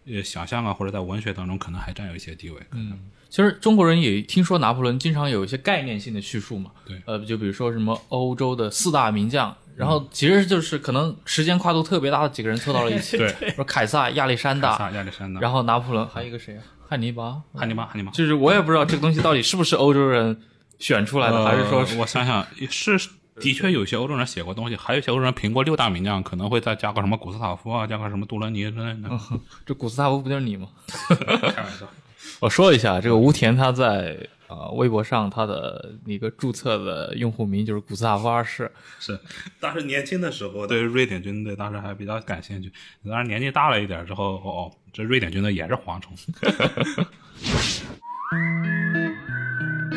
呃想象啊或者在文学当中可能还占有一些地位。嗯，其实中国人也听说拿破仑经常有一些概念性的叙述嘛，对呃，就比如说什么欧洲的四大名将，然后其实就是可能时间跨度特别大的几个人凑到了一起，对，说凯撒、亚历山大，萨亚历山大，然后拿破仑，还有一个谁啊？汉尼拔，汉尼拔，汉尼拔。就是我也不知道这个东西到底是不是欧洲人选出来的，还是说呃我想想是。的确，有些欧洲人写过东西，还有一些欧洲人评过六大名将，可能会再加个什么古斯塔夫啊，加个什么杜伦尼之类的。这古斯塔夫不就是你吗？开玩笑，我说一下，这个吴田他在呃微博上他的一个注册的用户名就是古斯塔夫二世，是当时年轻的时候对瑞典军队当时还比较感兴趣，当然年纪大了一点之后，哦，这瑞典军队也是蝗虫。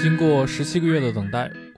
经过十七个月的等待，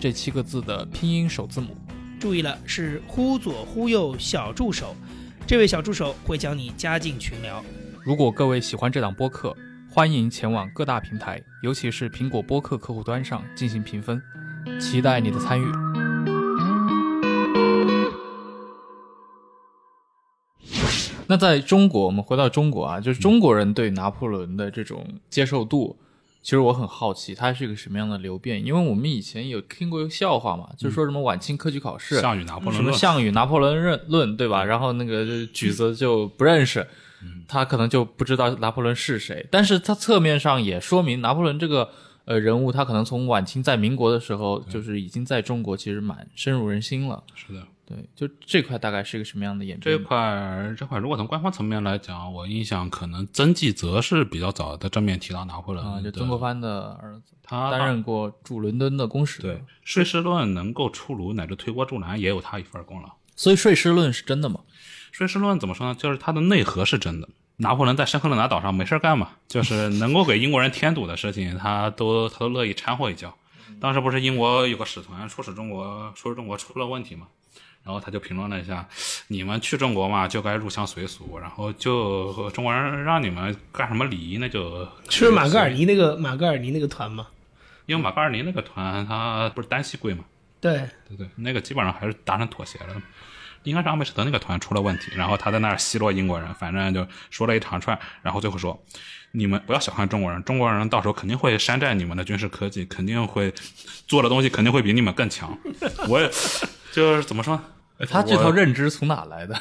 这七个字的拼音首字母。注意了，是忽左忽右小助手，这位小助手会将你加进群聊。如果各位喜欢这档播客，欢迎前往各大平台，尤其是苹果播客客户端上进行评分，期待你的参与。那在中国，我们回到中国啊，就是中国人对拿破仑的这种接受度，其实我很好奇，它是一个什么样的流变？因为我们以前有听过一个笑话嘛，就是说什么晚清科举考试，项羽拿破仑什么，项羽拿破仑论论，对吧？然后那个举子就不认识，他可能就不知道拿破仑是谁。但是他侧面上也说明拿破仑这个呃人物，他可能从晚清在民国的时候，就是已经在中国其实蛮深入人心了。是的。对，就这块大概是一个什么样的演这变？块这块，如果从官方层面来讲，我印象可能曾纪泽是比较早的正面提到拿破仑啊，就曾国藩的儿子，他担任过驻伦敦的公使。对，税事论能够出炉乃至推波助澜，也有他一份功劳。所以税事论是真的吗？税事论怎么说呢？就是它的内核是真的。拿破仑在圣赫勒拿岛上没事干嘛，就是能够给英国人添堵的事情，他都他都乐意掺和一脚。当时不是英国有个使团出使中国，出使中国出了问题嘛，然后他就评论了一下，你们去中国嘛就该入乡随俗，然后就中国人让你们干什么礼仪那就。是马格尔尼那个马格尔尼那个团嘛？因为马格尔尼那个团他不是单膝跪嘛，对，对对，那个基本上还是达成妥协了。应该是阿姆斯特那个团出了问题，然后他在那儿奚落英国人，反正就说了一长串，然后最后说：“你们不要小看中国人，中国人到时候肯定会山寨你们的军事科技，肯定会做的东西肯定会比你们更强。”我也 就是怎么说呢？他这套认知从哪来的？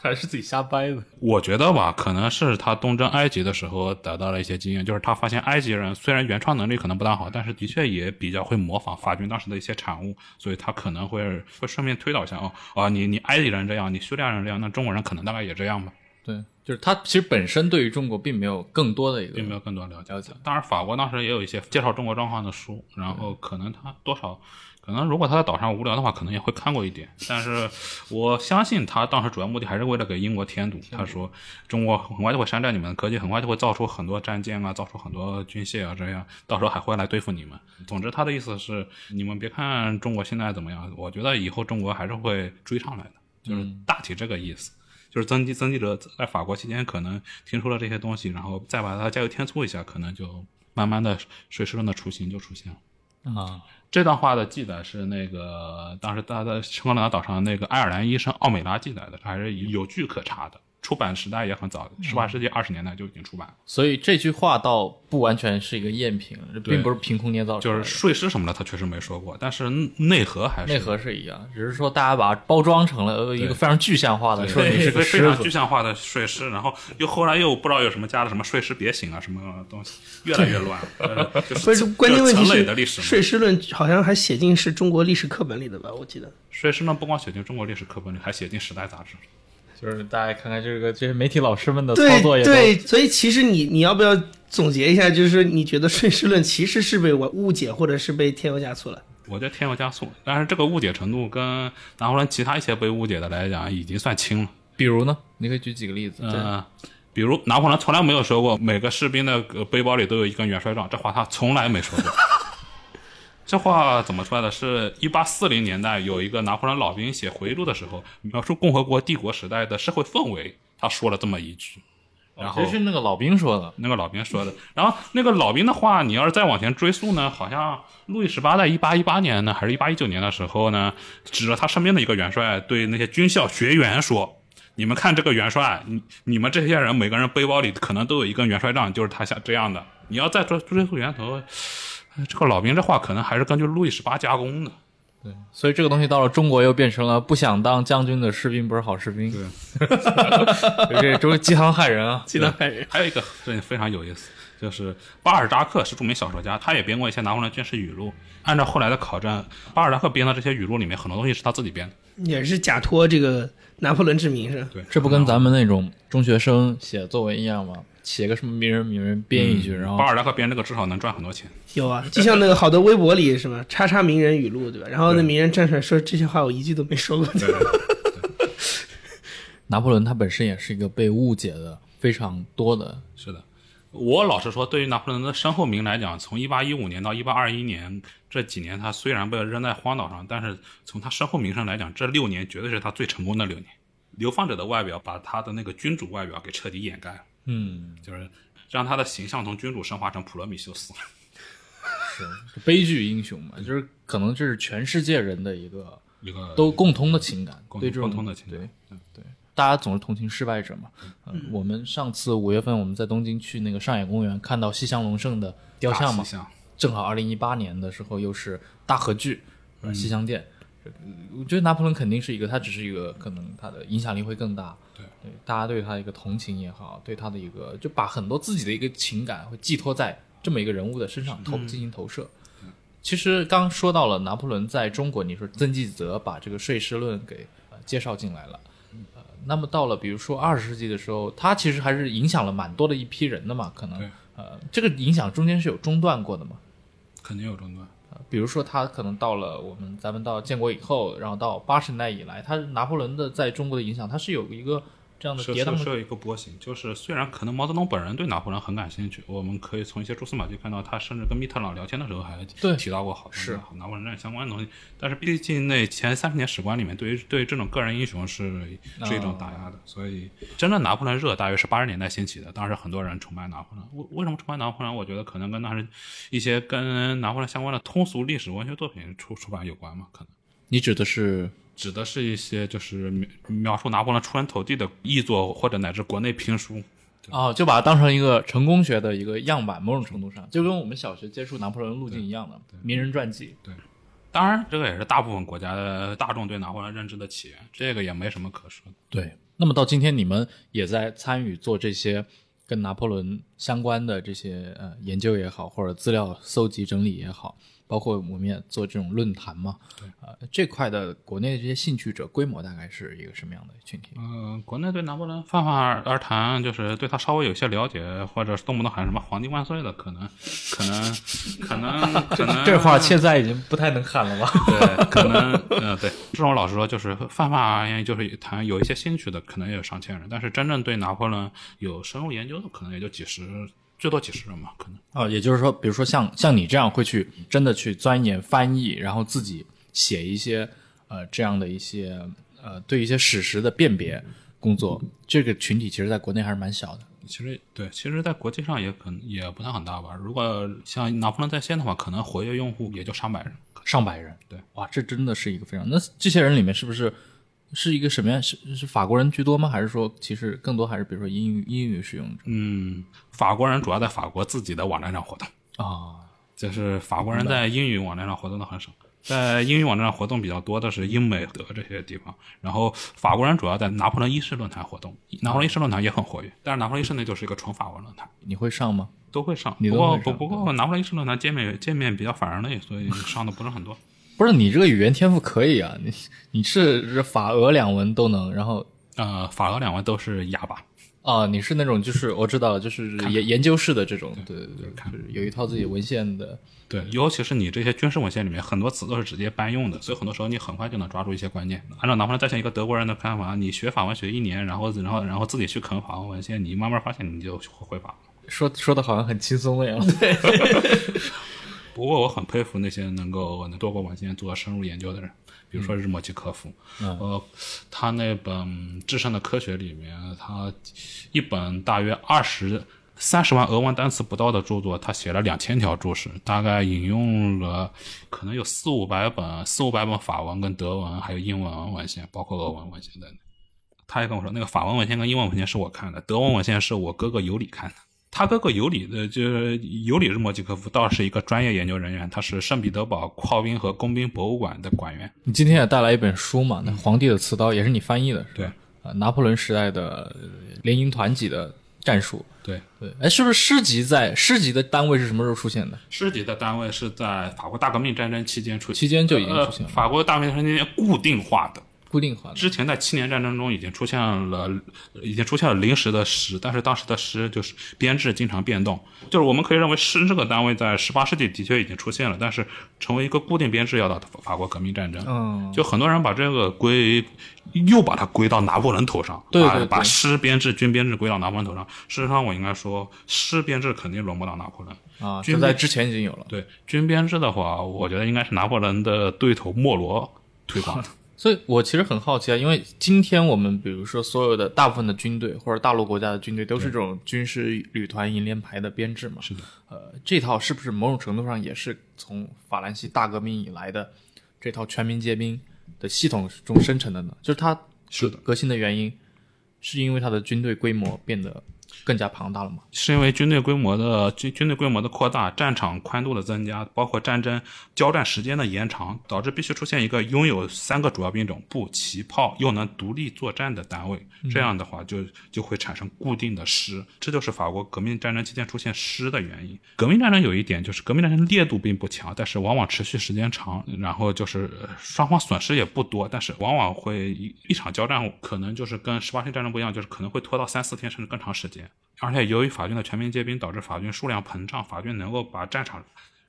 还是自己瞎掰的？我觉得吧，可能是他东征埃及的时候得到了一些经验，就是他发现埃及人虽然原创能力可能不大好，但是的确也比较会模仿法军当时的一些产物，所以他可能会会顺便推导一下哦，啊，你你埃及人这样，你叙利亚人这样，那中国人可能大概也这样吧。对，就是他其实本身对于中国并没有更多的一个并没有更多了解。了解当然，法国当时也有一些介绍中国状况的书，然后可能他多少，可能如果他在岛上无聊的话，可能也会看过一点。但是我相信他当时主要目的还是为了给英国添堵。他说，中国很快就会山寨你们的科技，很快就会造出很多战舰啊，造出很多军械啊，这样到时候还会来对付你们。总之，他的意思是，你们别看中国现在怎么样，我觉得以后中国还是会追上来的，就是大体这个意思。就是曾纪曾纪者在法国期间可能听说了这些东西，然后再把它加油添醋一下，可能就慢慢的水师论的雏形就出现了。啊，这段话的记载是那个当时他在圣克兰岛上那个爱尔兰医生奥美拉记载的，还是有据可查的。出版时代也很早，十八世纪二十年代就已经出版了。所以这句话倒不完全是一个赝品，并不是凭空捏造出来的，就是税师什么的，他确实没说过，但是内核还是内核是一样，只是说大家把它包装成了一个非常具象化的，说你是个非常具象化的税师，然后又后来又不知道有什么加了什么税师别行啊什么东西，越来越乱。呃就不是关键问题就是的历史税师论好像还写进是中国历史课本里的吧？我记得。税师呢，不光写进中国历史课本里，还写进《时代》杂志。就是大家看看这个这些媒体老师们的操作也都对，所以其实你你要不要总结一下？就是，你觉得顺势论其实是被我误解，或者是被添油加醋了？我觉得添油加醋，但是这个误解程度跟拿破仑其他一些被误解的来讲，已经算轻了。比如呢，你可以举几个例子？嗯、比如拿破仑从来没有说过每个士兵的呃背包里都有一根元帅杖，这话他从来没说过。这话怎么出来的？是一八四零年代有一个拿破仑老兵写回忆录的时候，描述共和国帝国时代的社会氛围，他说了这么一句。然后这是那个老兵说的，那个老兵说的。然后那个老兵的话，你要是再往前追溯呢，好像路易十八在一八一八年呢，还是一八一九年的时候呢，指着他身边的一个元帅对那些军校学员说：“你们看这个元帅，你你们这些人每个人背包里可能都有一根元帅杖，就是他像这样的。你要再追追溯源头，呃这个老兵这话可能还是根据路易十八加工的。对所以这个东西到了中国又变成了不想当将军的士兵不是好士兵，对，这都是鸡汤害人啊！鸡汤害人。还有一个事情非常有意思，就是巴尔扎克是著名小说家，他也编过一些拿破仑军事语录。按照后来的考证，巴尔扎克编的这些语录里面，很多东西是他自己编的。也是假托这个拿破仑之名是吧？对，这不跟咱们那种中学生写作文一样吗？写个什么名人名人编一句，然后巴尔扎克编这个至少能赚很多钱。有啊，就像那个好多微博里什么叉叉名人语录对吧？然后那名人站出来说这些话我一句都没说过。拿破仑他本身也是一个被误解的非常多的，是的，我老实说，对于拿破仑的身后名来讲，从一八一五年到一八二一年这几年，他虽然被扔在荒岛上，但是从他身后名声来讲，这六年绝对是他最成功的六年。流放者的外表把他的那个君主外表给彻底掩盖了，嗯，就是让他的形象从君主升华成普罗米修斯。是悲剧英雄嘛，就是可能这是全世界人的一个一个都共通的情感，共对这种共通的情感对对，大家总是同情失败者嘛。嗯，我们上次五月份我们在东京去那个上野公园看到西乡隆盛的雕像嘛正好二零一八年的时候又是大合剧，呃西乡店。呃我觉得拿破仑肯定是一个，他只是一个可能他的影响力会更大，对。对，大家对他的一个同情也好，对他的一个就把很多自己的一个情感会寄托在这么一个人物的身上投进行投射。其实刚说到了拿破仑在中国，你说曾纪泽把这个税师论给呃介绍进来了，呃，那么到了比如说二十世纪的时候，他其实还是影响了蛮多的一批人的嘛，可能呃这个影响中间是有中断过的嘛，肯定有中断。呃比如说他可能到了我们咱们到建国以后，然后到八十年代以来，他拿破仑的在中国的影响，他是有一个这样的是跌宕的，是是有一个波形，就是虽然可能毛泽东本人对拿破仑很感兴趣，我们可以从一些蛛丝马迹看到，他甚至跟密特朗聊天的时候还对提到过好多是拿破仑战相关的东西。但是毕竟那前三十年史观里面，对于对于这种个人英雄是是一种打压的，所以真正拿破仑热大约是八十年代兴起的。当时很多人崇拜拿破仑，为为什么崇拜拿破仑？我觉得可能跟当时一些跟拿破仑相关的通俗历史文学作品出出版有关嘛，可能。你指的是指的是一些就是描描述拿破仑出人头地的译作，或者乃至国内评书。哦，就把它当成一个成功学的一个样板，某种程度上就跟我们小学接触拿破仑路径一样的名人传记。对当然，这个也是大部分国家的大众对拿破仑认知的起源，这个也没什么可说的。对，那么到今天你们也在参与做这些跟拿破仑相关的这些呃研究也好，或者资料搜集整理也好，包括我们也做这种论坛嘛，对，呃，这块的国内的这些兴趣者规模大概是一个什么样的群体？嗯、国内对拿破仑泛泛而谈，就是对他稍微有些了解，或者动不动喊什么“皇帝万岁”的，可能，可能，可能，可能这话现在已经不太能喊了吧？对，可能，嗯、对，这种老实说，就是泛泛而言，就是谈有一些兴趣的，可能也有上千人，但是真正对拿破仑有深入研究的，可能也就几十，最多几十人吧，可能。啊，也就是说，比如说像像你这样会去真的去钻研翻译，然后自己写一些呃这样的一些呃对一些史实的辨别工作，这个群体其实在国内还是蛮小的。其实对，其实，在国际上也可能也不太很大吧。如果像拿破仑在线的话，可能活跃用户也就上百人。上百人，对，哇，这真的是一个非常……那这些人里面是不是是一个什么样？是是法国人居多吗？还是说其实更多还是比如说英语英语使用者嗯，法国人主要在法国自己的网站上活动，啊？就是法国人在英语网站上活动的很少。在英语网站上活动比较多的是英美德这些地方，然后法国人主要在拿破仑一世论坛活动，拿破仑一世论坛也很活跃，但是拿破仑一世那就是一个纯法文论坛，你会上吗？都会上。你不过不不过拿破仑一世论坛界面界面比较反人类，所以上的不是很多。不是你这个语言天赋可以啊，你你是是法俄两文都能，然后呃，法俄两文都是哑巴。啊，你是那种就是我知道了，就是研研究室的这种，对对对，就是有一套自己文献的。对，尤其是你这些军事文献里面，很多词都是直接搬用的，所以很多时候你很快就能抓住一些关键。按照拿破仑在线一个德国人的看法，你学法文学一年，然后然后然后自己去啃法文文献，你慢慢发现你就会法文。说说的好像很轻松的样。不过我很佩服那些能够能多国文献做深入研究的人，比如说日莫基科夫，呃，他那本《至上的科学》里面，他一本大约二十三十万俄文单词不到的著作，他写了两千条注释，大概引用了可能有四五百本四五百本法文跟德文还有英文文献，包括俄文文献在内。他也跟我说，那个法文文献跟英文文献是我看的，德文文献是我哥哥尤里看的。他哥哥尤里的，就是尤里日莫吉科夫，倒是一个专业研究人员，他是圣彼得堡炮兵和工兵博物馆的馆员。你今天也带来一本书嘛？那《皇帝的刺刀》也是你翻译的，对，啊，拿破仑时代的呃联营团级的战术。对，对，哎，是不是师级在师级的单位是什么时候出现的？师级的单位是在法国大革命战争期间出现，期间就已经呃出现了，法国大革命战争期间固定化的。固定化的。之前在七年战争中已经出现了，已经出现了临时的师，但是当时的师就是编制经常变动，就是我们可以认为师这个单位在十八世纪的确已经出现了，但是成为一个固定编制要到法国革命战争。嗯，就很多人把这个归又把它归到拿破仑头上，把对对对把师编制、军编制归到拿破仑头上。事实上，我应该说，师编制肯定轮不到拿破仑。啊，军在之前已经有了。对军编制的话，我觉得应该是拿破仑的对头莫罗推广的。所以我其实很好奇啊，因为今天我们比如说所有的大部分的军队或者大陆国家的军队都是这种军事旅团银联排的编制嘛。是的，呃，这套是不是某种程度上也是从法兰西大革命以来的这套全民皆兵的系统中生成的呢？就是它是的革新的原因，是因为它的军队规模变得更加庞大了吗？是因为军队规模的军军队规模的扩大，战场宽度的增加，包括战争交战时间的延长，导致必须出现一个拥有三个主要兵种步、骑、炮又能独立作战的单位。这样的话就，就会产生固定的师，这就是法国革命战争期间出现师的原因。革命战争有一点就是，革命战争烈度并不强，但是往往持续时间长，然后就是呃双方损失也不多，但是往往会一一场交战可能就是跟十八世纪战争不一样，就是可能会拖到三四天甚至更长时间。而且由于法军的全民皆兵，导致法军数量膨胀，法军能够把战场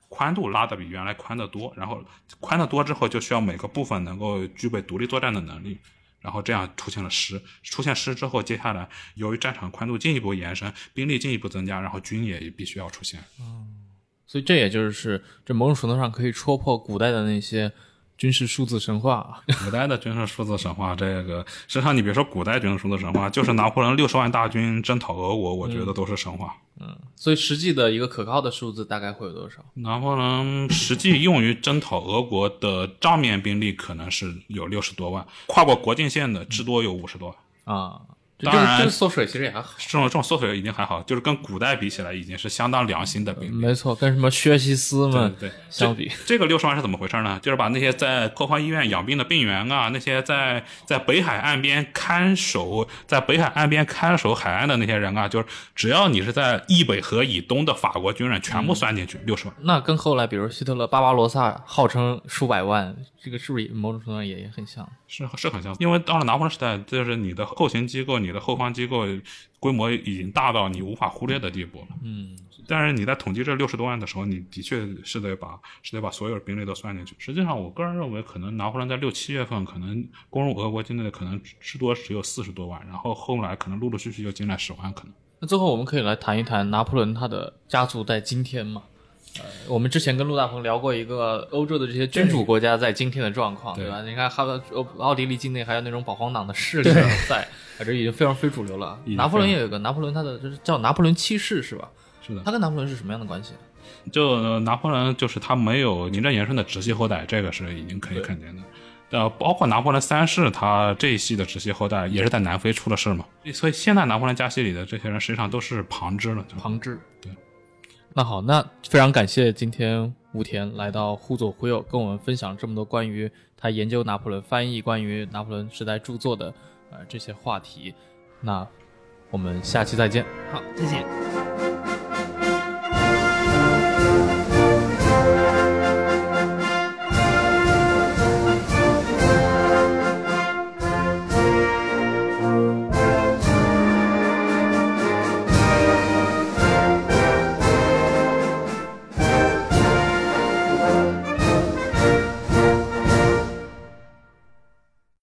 宽度拉得比原来宽得多，然后宽得多之后，就需要每个部分能够具备独立作战的能力，然后这样出现了师。出现师之后，接下来由于战场宽度进一步延伸，兵力进一步增加，然后军也必须要出现。嗯所以这也就是这某种程度上可以戳破古代的那些军事数字神话啊。古代的军事数字神话，这个实际上你别说古代军事数字神话，就是拿破仑六十万大军征讨俄国，我觉得都是神话。嗯所以实际的一个可靠的数字大概会有多少？拿破仑实际用于征讨俄国的账面兵力可能是有六十多万，跨过国境线的至多有五十多万。啊，这个当然这个缩水其实也还好。这种这种缩水已经还好，就是跟古代比起来，已经是相当良心的兵力。没错，跟什么薛西斯们对对相比，这个六十万是怎么回事呢？就是把那些在破坏医院养病的病员啊，那些在在北海岸边看守，在北海岸边看守海岸的那些人啊，就是只要你是在易北河以东的法国军人，全部算进去六十万。那跟后来比如希特勒巴巴罗萨号称数百万，这个是不是某种程度上也也很像？是是很相似，因为到了拿破仑时代，就是你的后勤机构、你的后方机构规模已经大到你无法忽略的地步了。嗯，但是你在统计这六十多万的时候，你的确是得把是得把所有兵力都算进去。实际上，我个人认为，可能拿破仑在六七月份可能攻入俄国境内的可能至多只有四十多万，然后后来可能陆陆续续又进来十万，可能。那最后我们可以来谈一谈拿破仑他的家族在今天嘛？呃，我们之前跟陆大鹏聊过一个欧洲的这些君主国家在今天的状况，对吧？你看，还有奥奥地利境内还有那种保皇党的势力在，啊，这已经非常非主流了。拿破仑也有一个拿破仑，他的就是叫拿破仑七世是吧？是的，他跟拿破仑是什么样的关系？就呃拿破仑就是他没有名正言顺的直系后代，这个是已经可以肯定的。呃，包括拿破仑三世，他这一系的直系后代也是在南非出了事嘛，所以现在拿破仑家系里的这些人实际上都是旁支了。旁支。对。那好，那非常感谢今天武田来到忽左忽右，跟我们分享这么多关于他研究拿破仑、翻译关于拿破仑时代著作的呃这些话题。那我们下期再见。好，再见。